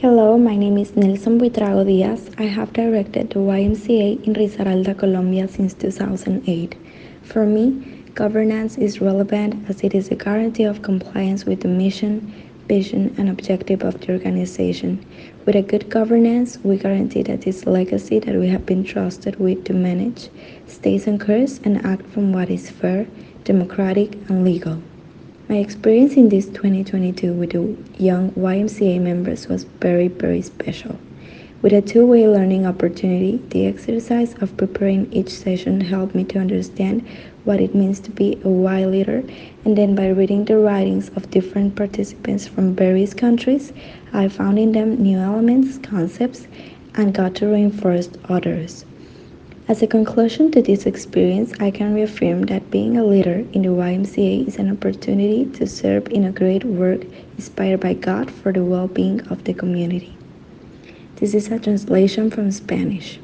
Hello, my name is Nelson Buitrago Diaz. I have directed the YMCA in Risaralda, Colombia since 2008. For me, governance is relevant as it is a guarantee of compliance with the mission, vision, and objective of the organization. With a good governance, we guarantee that this legacy that we have been trusted with to manage stays on course and act from what is fair, democratic, and legal. My experience in this 2022 with the young YMCA members was very, very special. With a two way learning opportunity, the exercise of preparing each session helped me to understand what it means to be a Y leader, and then by reading the writings of different participants from various countries, I found in them new elements, concepts, and got to reinforce others. As a conclusion to this experience, I can reaffirm that being a leader in the YMCA is an opportunity to serve in a great work inspired by God for the well being of the community. This is a translation from Spanish.